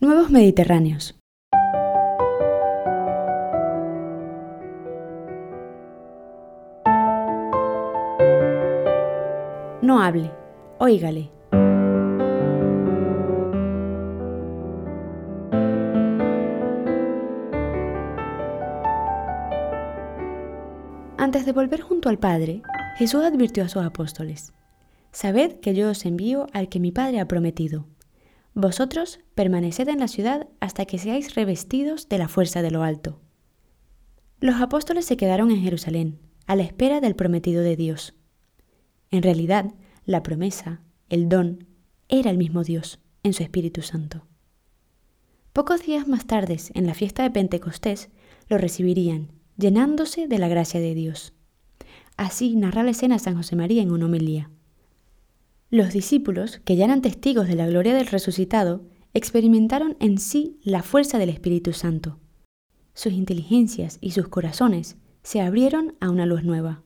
Nuevos Mediterráneos. No hable, óigale. Antes de volver junto al Padre, Jesús advirtió a sus apóstoles, Sabed que yo os envío al que mi Padre ha prometido vosotros permaneced en la ciudad hasta que seáis revestidos de la fuerza de lo alto. Los apóstoles se quedaron en Jerusalén, a la espera del prometido de Dios. En realidad, la promesa, el don, era el mismo Dios, en su Espíritu Santo. Pocos días más tarde, en la fiesta de Pentecostés, lo recibirían, llenándose de la gracia de Dios. Así narra la escena San José María en una homilía. Los discípulos, que ya eran testigos de la gloria del resucitado, experimentaron en sí la fuerza del Espíritu Santo. Sus inteligencias y sus corazones se abrieron a una luz nueva.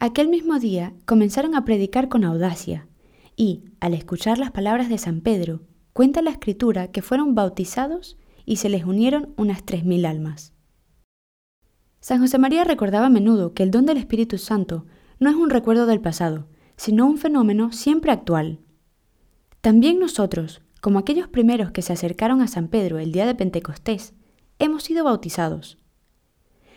Aquel mismo día comenzaron a predicar con audacia y, al escuchar las palabras de San Pedro, cuenta la escritura que fueron bautizados y se les unieron unas tres mil almas. San José María recordaba a menudo que el don del Espíritu Santo no es un recuerdo del pasado, sino un fenómeno siempre actual. También nosotros, como aquellos primeros que se acercaron a San Pedro el día de Pentecostés, hemos sido bautizados.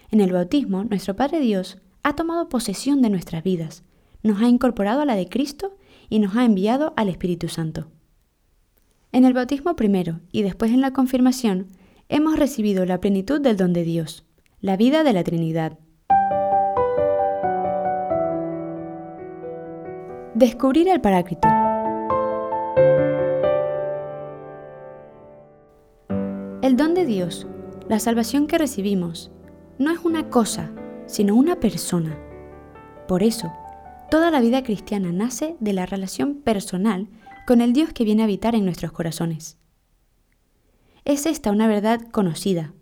En el bautismo, nuestro Padre Dios ha tomado posesión de nuestras vidas, nos ha incorporado a la de Cristo y nos ha enviado al Espíritu Santo. En el bautismo primero y después en la confirmación, hemos recibido la plenitud del don de Dios, la vida de la Trinidad. Descubrir el Paráclito. El don de Dios, la salvación que recibimos, no es una cosa, sino una persona. Por eso, toda la vida cristiana nace de la relación personal con el Dios que viene a habitar en nuestros corazones. Es esta una verdad conocida,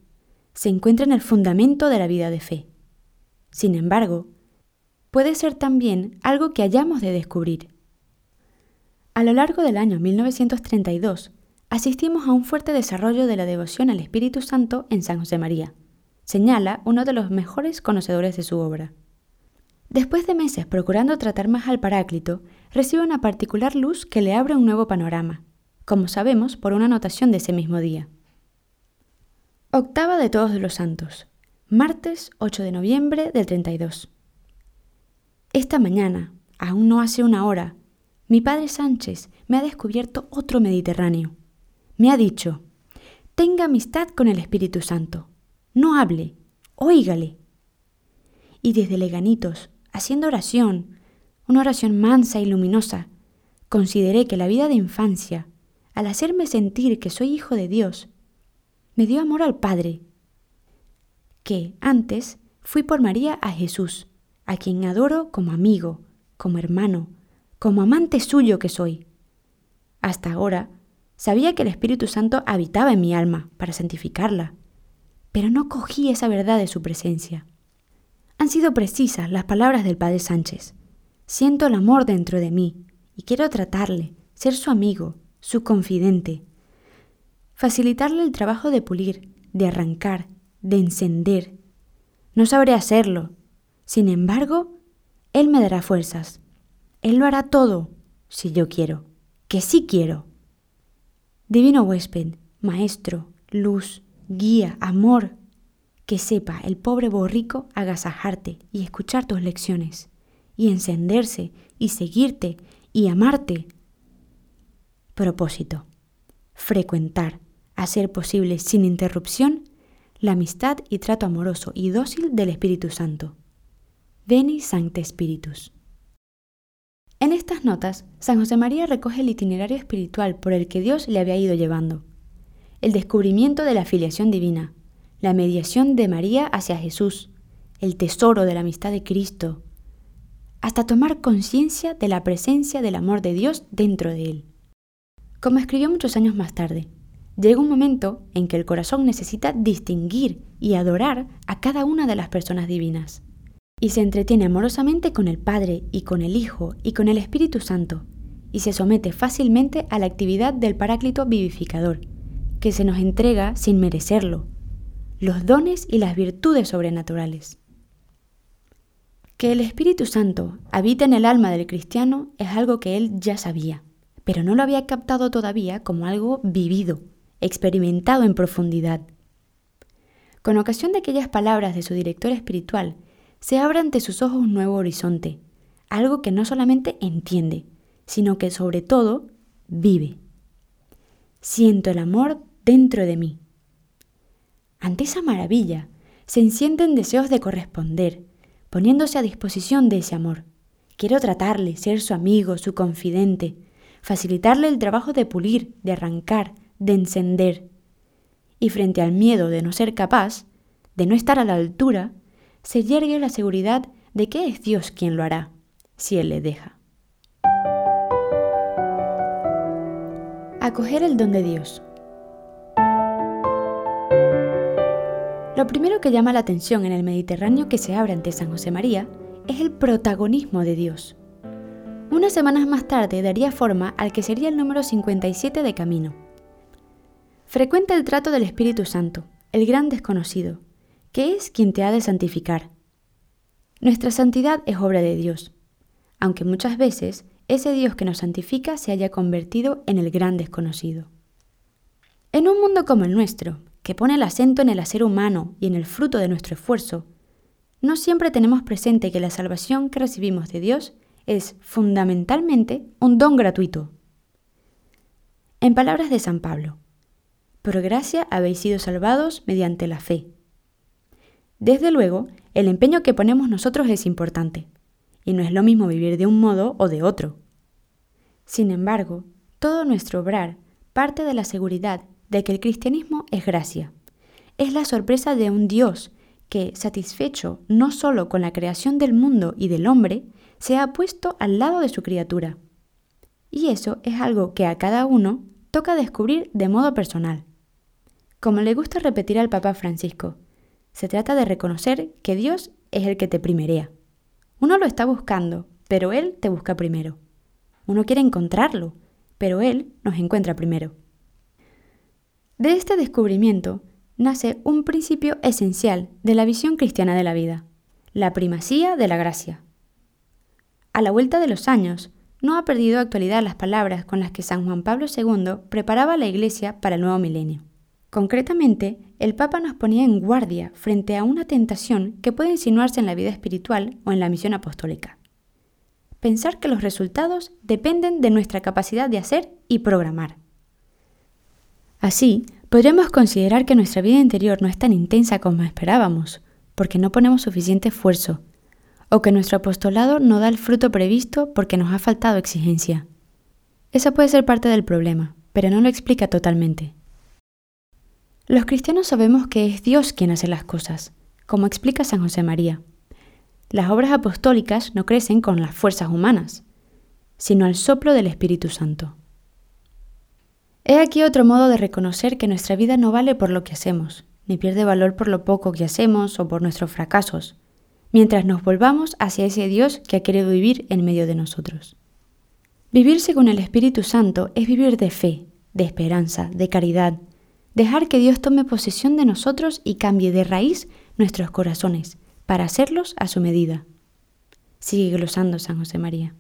se encuentra en el fundamento de la vida de fe. Sin embargo, puede ser también algo que hayamos de descubrir. A lo largo del año 1932, asistimos a un fuerte desarrollo de la devoción al Espíritu Santo en San José María, señala uno de los mejores conocedores de su obra. Después de meses procurando tratar más al Paráclito, recibe una particular luz que le abre un nuevo panorama, como sabemos por una anotación de ese mismo día. Octava de Todos los Santos, martes 8 de noviembre del 32. Esta mañana, aún no hace una hora, mi padre Sánchez me ha descubierto otro Mediterráneo. Me ha dicho, tenga amistad con el Espíritu Santo. No hable, óigale. Y desde Leganitos, haciendo oración, una oración mansa y luminosa, consideré que la vida de infancia, al hacerme sentir que soy hijo de Dios, me dio amor al Padre, que antes fui por María a Jesús, a quien adoro como amigo, como hermano, como amante suyo que soy. Hasta ahora sabía que el Espíritu Santo habitaba en mi alma para santificarla, pero no cogí esa verdad de su presencia. Han sido precisas las palabras del Padre Sánchez. Siento el amor dentro de mí y quiero tratarle, ser su amigo, su confidente, facilitarle el trabajo de pulir, de arrancar, de encender. No sabré hacerlo, sin embargo, Él me dará fuerzas. Él lo hará todo, si yo quiero, que sí quiero. Divino huésped, maestro, luz, guía, amor, que sepa el pobre borrico agasajarte y escuchar tus lecciones, y encenderse, y seguirte, y amarte. Propósito. Frecuentar, hacer posible sin interrupción, la amistad y trato amoroso y dócil del Espíritu Santo. Veni Sancte Spiritus. En estas notas, San José María recoge el itinerario espiritual por el que Dios le había ido llevando. El descubrimiento de la filiación divina, la mediación de María hacia Jesús, el tesoro de la amistad de Cristo, hasta tomar conciencia de la presencia del amor de Dios dentro de él. Como escribió muchos años más tarde, llega un momento en que el corazón necesita distinguir y adorar a cada una de las personas divinas y se entretiene amorosamente con el Padre y con el Hijo y con el Espíritu Santo, y se somete fácilmente a la actividad del Paráclito vivificador, que se nos entrega sin merecerlo, los dones y las virtudes sobrenaturales. Que el Espíritu Santo habita en el alma del cristiano es algo que él ya sabía, pero no lo había captado todavía como algo vivido, experimentado en profundidad. Con ocasión de aquellas palabras de su director espiritual, se abre ante sus ojos un nuevo horizonte, algo que no solamente entiende, sino que sobre todo vive. Siento el amor dentro de mí. Ante esa maravilla, se encienden deseos de corresponder, poniéndose a disposición de ese amor. Quiero tratarle, ser su amigo, su confidente, facilitarle el trabajo de pulir, de arrancar, de encender. Y frente al miedo de no ser capaz, de no estar a la altura, se yergue la seguridad de que es Dios quien lo hará, si Él le deja. Acoger el don de Dios. Lo primero que llama la atención en el Mediterráneo que se abre ante San José María es el protagonismo de Dios. Unas semanas más tarde daría forma al que sería el número 57 de Camino. Frecuenta el trato del Espíritu Santo, el gran desconocido, que es quien te ha de santificar. Nuestra santidad es obra de Dios, aunque muchas veces ese Dios que nos santifica se haya convertido en el gran desconocido. En un mundo como el nuestro, que pone el acento en el hacer humano y en el fruto de nuestro esfuerzo, no siempre tenemos presente que la salvación que recibimos de Dios es fundamentalmente un don gratuito. En palabras de San Pablo, por gracia habéis sido salvados mediante la fe. Desde luego, el empeño que ponemos nosotros es importante, y no es lo mismo vivir de un modo o de otro. Sin embargo, todo nuestro obrar parte de la seguridad de que el cristianismo es gracia. Es la sorpresa de un Dios que, satisfecho no solo con la creación del mundo y del hombre, se ha puesto al lado de su criatura. Y eso es algo que a cada uno toca descubrir de modo personal. Como le gusta repetir al Papa Francisco, se trata de reconocer que Dios es el que te primerea. Uno lo está buscando, pero Él te busca primero. Uno quiere encontrarlo, pero Él nos encuentra primero. De este descubrimiento nace un principio esencial de la visión cristiana de la vida, la primacía de la gracia. A la vuelta de los años, no ha perdido actualidad las palabras con las que San Juan Pablo II preparaba la Iglesia para el nuevo milenio. Concretamente, el Papa nos ponía en guardia frente a una tentación que puede insinuarse en la vida espiritual o en la misión apostólica. Pensar que los resultados dependen de nuestra capacidad de hacer y programar. Así, podríamos considerar que nuestra vida interior no es tan intensa como esperábamos, porque no ponemos suficiente esfuerzo, o que nuestro apostolado no da el fruto previsto porque nos ha faltado exigencia. Esa puede ser parte del problema, pero no lo explica totalmente. Los cristianos sabemos que es Dios quien hace las cosas, como explica San José María. Las obras apostólicas no crecen con las fuerzas humanas, sino al soplo del Espíritu Santo. He aquí otro modo de reconocer que nuestra vida no vale por lo que hacemos, ni pierde valor por lo poco que hacemos o por nuestros fracasos, mientras nos volvamos hacia ese Dios que ha querido vivir en medio de nosotros. Vivir según el Espíritu Santo es vivir de fe, de esperanza, de caridad, dejar que Dios tome posesión de nosotros y cambie de raíz nuestros corazones, para hacerlos a su medida. Sigue glosando San José María.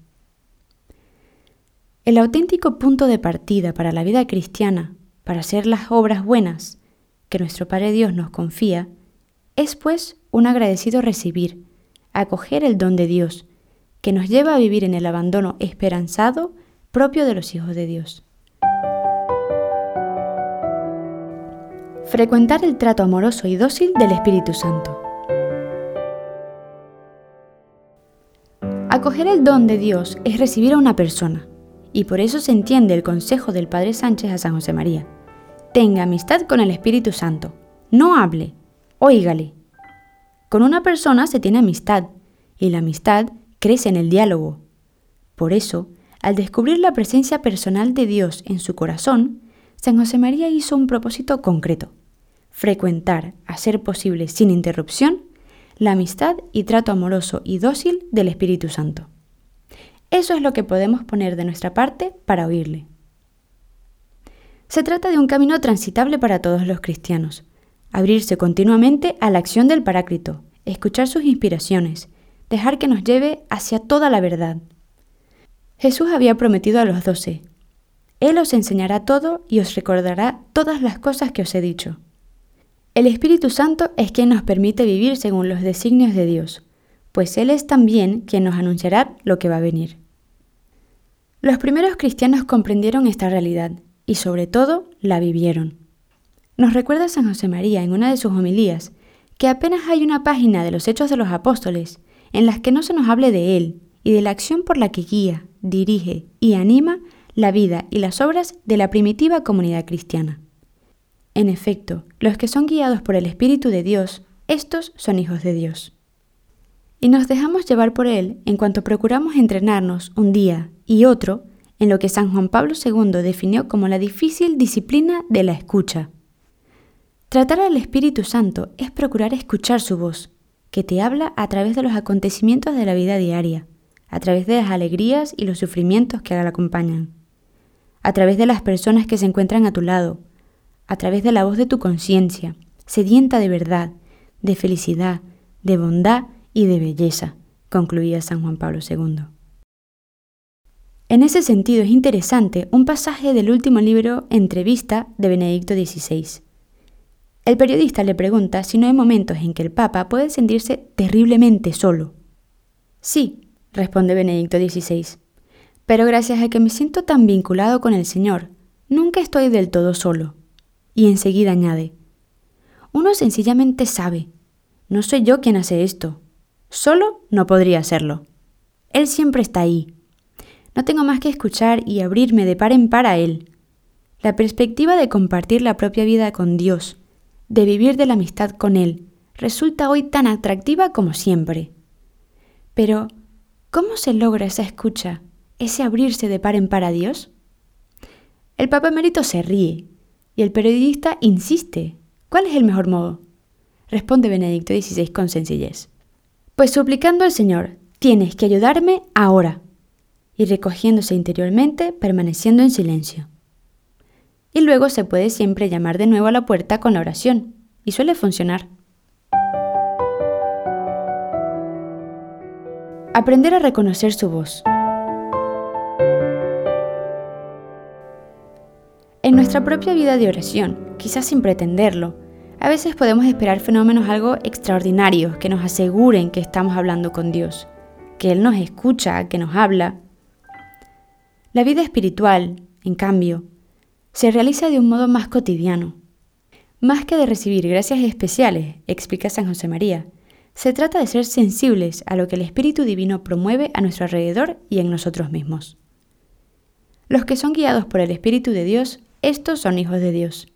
El auténtico punto de partida para la vida cristiana, para hacer las obras buenas que nuestro Padre Dios nos confía, es pues un agradecido recibir, acoger el don de Dios, que nos lleva a vivir en el abandono esperanzado propio de los hijos de Dios. Frecuentar el trato amoroso y dócil del Espíritu Santo. Acoger el don de Dios es recibir a una persona, y por eso se entiende el consejo del Padre Sánchez a San José María. Tenga amistad con el Espíritu Santo. No hable, óigale. Con una persona se tiene amistad, y la amistad crece en el diálogo. Por eso, al descubrir la presencia personal de Dios en su corazón, San José María hizo un propósito concreto, frecuentar, a ser posible sin interrupción, la amistad y trato amoroso y dócil del Espíritu Santo. Eso es lo que podemos poner de nuestra parte para oírle. Se trata de un camino transitable para todos los cristianos. Abrirse continuamente a la acción del Paráclito, escuchar sus inspiraciones, dejar que nos lleve hacia toda la verdad. Jesús había prometido a los doce, Él os enseñará todo y os recordará todas las cosas que os he dicho. El Espíritu Santo es quien nos permite vivir según los designios de Dios, pues Él es también quien nos anunciará lo que va a venir. Los primeros cristianos comprendieron esta realidad y sobre todo la vivieron. Nos recuerda San José María en una de sus homilías que apenas hay una página de los Hechos de los Apóstoles en las que no se nos hable de Él y de la acción por la que guía, dirige y anima la vida y las obras de la primitiva comunidad cristiana. En efecto, los que son guiados por el Espíritu de Dios, estos son hijos de Dios. Y nos dejamos llevar por Él en cuanto procuramos entrenarnos un día y otro en lo que San Juan Pablo II definió como la difícil disciplina de la escucha. Tratar al Espíritu Santo es procurar escuchar su voz, que te habla a través de los acontecimientos de la vida diaria, a través de las alegrías y los sufrimientos que la acompañan, a través de las personas que se encuentran a tu lado, a través de la voz de tu conciencia, sedienta de verdad, de felicidad, de bondad y de belleza, concluía San Juan Pablo II. En ese sentido es interesante un pasaje del último libro Entrevista de Benedicto XVI. El periodista le pregunta si no hay momentos en que el Papa puede sentirse terriblemente solo. Sí, responde Benedicto XVI, pero gracias a que me siento tan vinculado con el Señor, nunca estoy del todo solo. Y enseguida añade, uno sencillamente sabe, no soy yo quien hace esto, solo no podría hacerlo. Él siempre está ahí. No tengo más que escuchar y abrirme de par en par a Él. La perspectiva de compartir la propia vida con Dios, de vivir de la amistad con Él, resulta hoy tan atractiva como siempre. Pero, ¿cómo se logra esa escucha, ese abrirse de par en par a Dios? El Papa Emérito se ríe y el periodista insiste. ¿Cuál es el mejor modo? Responde Benedicto XVI con sencillez. Pues suplicando al Señor, tienes que ayudarme ahora. Y recogiéndose interiormente, permaneciendo en silencio. Y luego se puede siempre llamar de nuevo a la puerta con la oración, y suele funcionar. Aprender a reconocer su voz. En nuestra propia vida de oración, quizás sin pretenderlo, a veces podemos esperar fenómenos algo extraordinarios que nos aseguren que estamos hablando con Dios, que Él nos escucha, que nos habla. La vida espiritual, en cambio, se realiza de un modo más cotidiano. Más que de recibir gracias especiales, explica San José María, se trata de ser sensibles a lo que el Espíritu Divino promueve a nuestro alrededor y en nosotros mismos. Los que son guiados por el Espíritu de Dios estos son hijos de Dios.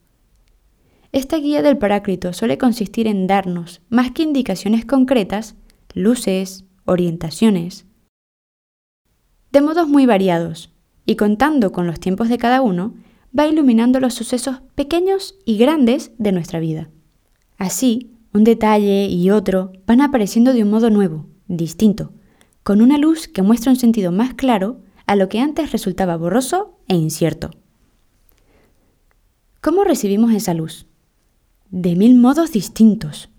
Esta guía del Paráclito suele consistir en darnos, más que indicaciones concretas, luces, orientaciones, de modos muy variados, y contando con los tiempos de cada uno, va iluminando los sucesos pequeños y grandes de nuestra vida. Así, un detalle y otro van apareciendo de un modo nuevo, distinto, con una luz que muestra un sentido más claro a lo que antes resultaba borroso e incierto. ¿Cómo recibimos esa luz? De mil modos distintos.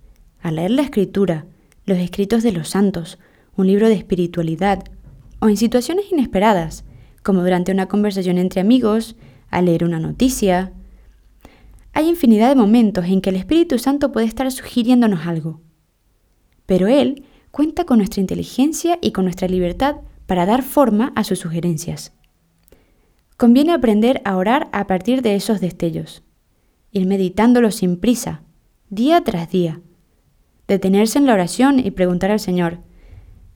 Al leer la escritura, los escritos de los santos, un libro de espiritualidad, o en situaciones inesperadas, como durante una conversación entre amigos, al leer una noticia. Hay infinidad de momentos en que el Espíritu Santo puede estar sugiriéndonos algo. Pero Él cuenta con nuestra inteligencia y con nuestra libertad para dar forma a sus sugerencias. Conviene aprender a orar a partir de esos destellos, ir meditándolo sin prisa, día tras día, detenerse en la oración y preguntar al Señor,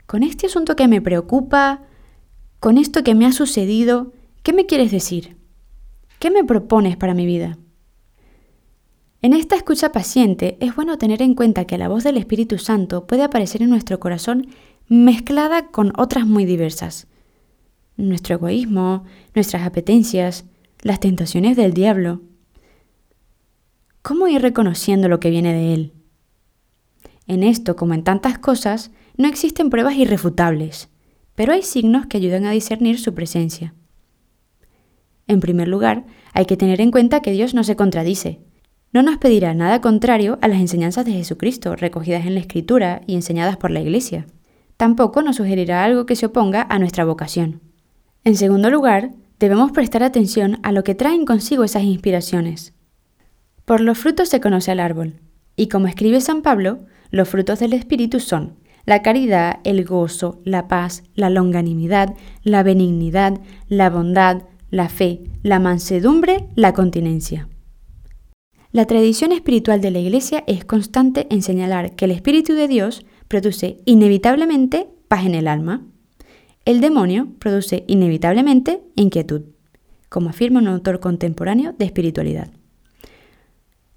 con este asunto que me preocupa, con esto que me ha sucedido, ¿qué me quieres decir? ¿Qué me propones para mi vida? En esta escucha paciente es bueno tener en cuenta que la voz del Espíritu Santo puede aparecer en nuestro corazón mezclada con otras muy diversas nuestro egoísmo, nuestras apetencias, las tentaciones del diablo. ¿Cómo ir reconociendo lo que viene de él? En esto, como en tantas cosas, no existen pruebas irrefutables, pero hay signos que ayudan a discernir su presencia. En primer lugar, hay que tener en cuenta que Dios no se contradice. No nos pedirá nada contrario a las enseñanzas de Jesucristo, recogidas en la Escritura y enseñadas por la Iglesia. Tampoco nos sugerirá algo que se oponga a nuestra vocación. En segundo lugar, debemos prestar atención a lo que traen consigo esas inspiraciones. Por los frutos se conoce al árbol, y como escribe San Pablo, los frutos del Espíritu son la caridad, el gozo, la paz, la longanimidad, la benignidad, la bondad, la fe, la mansedumbre, la continencia. La tradición espiritual de la Iglesia es constante en señalar que el Espíritu de Dios produce inevitablemente paz en el alma. El demonio produce inevitablemente inquietud, como afirma un autor contemporáneo de espiritualidad.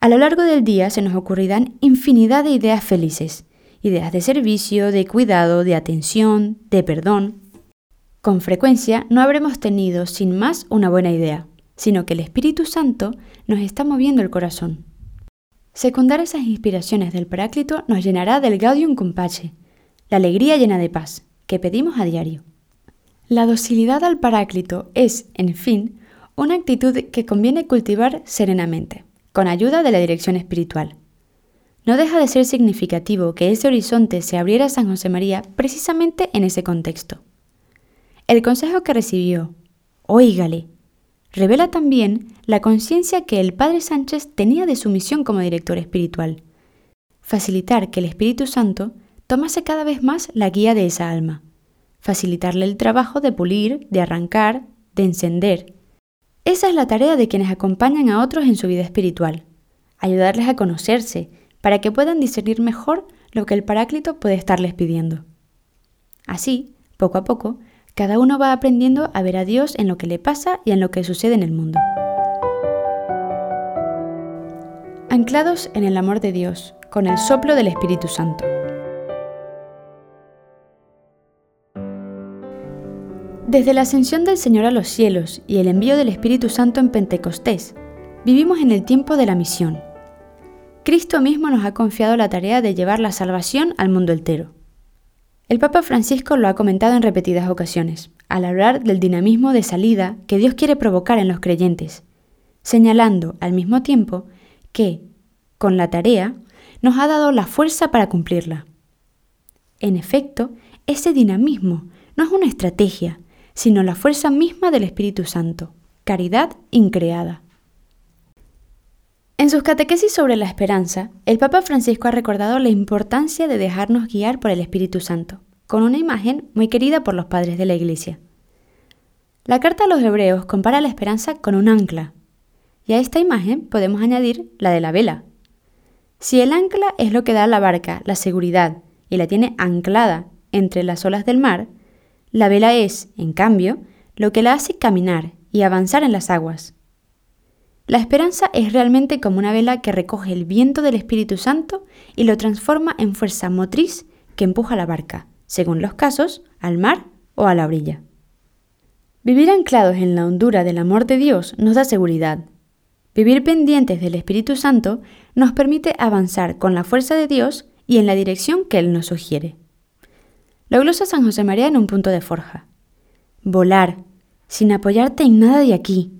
A lo largo del día se nos ocurrirán infinidad de ideas felices, ideas de servicio, de cuidado, de atención, de perdón. Con frecuencia no habremos tenido sin más una buena idea, sino que el Espíritu Santo nos está moviendo el corazón. Secundar esas inspiraciones del Paráclito nos llenará del Gaudium Compache, la alegría llena de paz, que pedimos a diario. La docilidad al Paráclito es, en fin, una actitud que conviene cultivar serenamente, con ayuda de la dirección espiritual. No deja de ser significativo que ese horizonte se abriera a San José María precisamente en ese contexto. El consejo que recibió, oígale, revela también la conciencia que el padre Sánchez tenía de su misión como director espiritual, facilitar que el Espíritu Santo tomase cada vez más la guía de esa alma, facilitarle el trabajo de pulir, de arrancar, de encender. Esa es la tarea de quienes acompañan a otros en su vida espiritual, ayudarles a conocerse, para que puedan discernir mejor lo que el Paráclito puede estarles pidiendo. Así, poco a poco, cada uno va aprendiendo a ver a Dios en lo que le pasa y en lo que sucede en el mundo. Anclados en el amor de Dios, con el soplo del Espíritu Santo. Desde la ascensión del Señor a los cielos y el envío del Espíritu Santo en Pentecostés, vivimos en el tiempo de la misión, Cristo mismo nos ha confiado la tarea de llevar la salvación al mundo entero. El Papa Francisco lo ha comentado en repetidas ocasiones, al hablar del dinamismo de salida que Dios quiere provocar en los creyentes, señalando al mismo tiempo que, con la tarea, nos ha dado la fuerza para cumplirla. En efecto, ese dinamismo no es una estrategia, sino la fuerza misma del Espíritu Santo, caridad increada. En sus catequesis sobre la esperanza, el Papa Francisco ha recordado la importancia de dejarnos guiar por el Espíritu Santo, con una imagen muy querida por los padres de la Iglesia. La carta a los hebreos compara la esperanza con un ancla, y a esta imagen podemos añadir la de la vela. Si el ancla es lo que da a la barca la seguridad y la tiene anclada entre las olas del mar, la vela es, en cambio, lo que la hace caminar y avanzar en las aguas. La esperanza es realmente como una vela que recoge el viento del Espíritu Santo y lo transforma en fuerza motriz que empuja la barca, según los casos, al mar o a la orilla. Vivir anclados en la hondura del amor de Dios nos da seguridad. Vivir pendientes del Espíritu Santo nos permite avanzar con la fuerza de Dios y en la dirección que Él nos sugiere. Lo glosa San José María en un punto de forja. Volar, sin apoyarte en nada de aquí,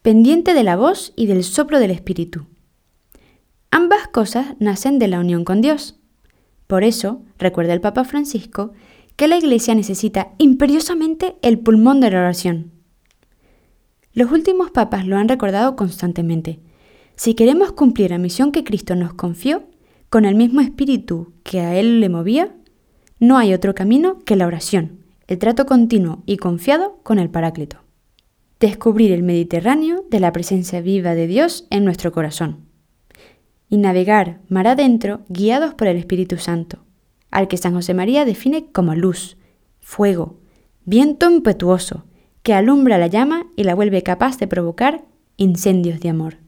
pendiente de la voz y del soplo del Espíritu. Ambas cosas nacen de la unión con Dios. Por eso, recuerda el Papa Francisco, que la Iglesia necesita imperiosamente el pulmón de la oración. Los últimos papas lo han recordado constantemente. Si queremos cumplir la misión que Cristo nos confió, con el mismo espíritu que a Él le movía, no hay otro camino que la oración, el trato continuo y confiado con el Paráclito descubrir el Mediterráneo de la presencia viva de Dios en nuestro corazón y navegar mar adentro guiados por el Espíritu Santo, al que San José María define como luz, fuego, viento impetuoso, que alumbra la llama y la vuelve capaz de provocar incendios de amor.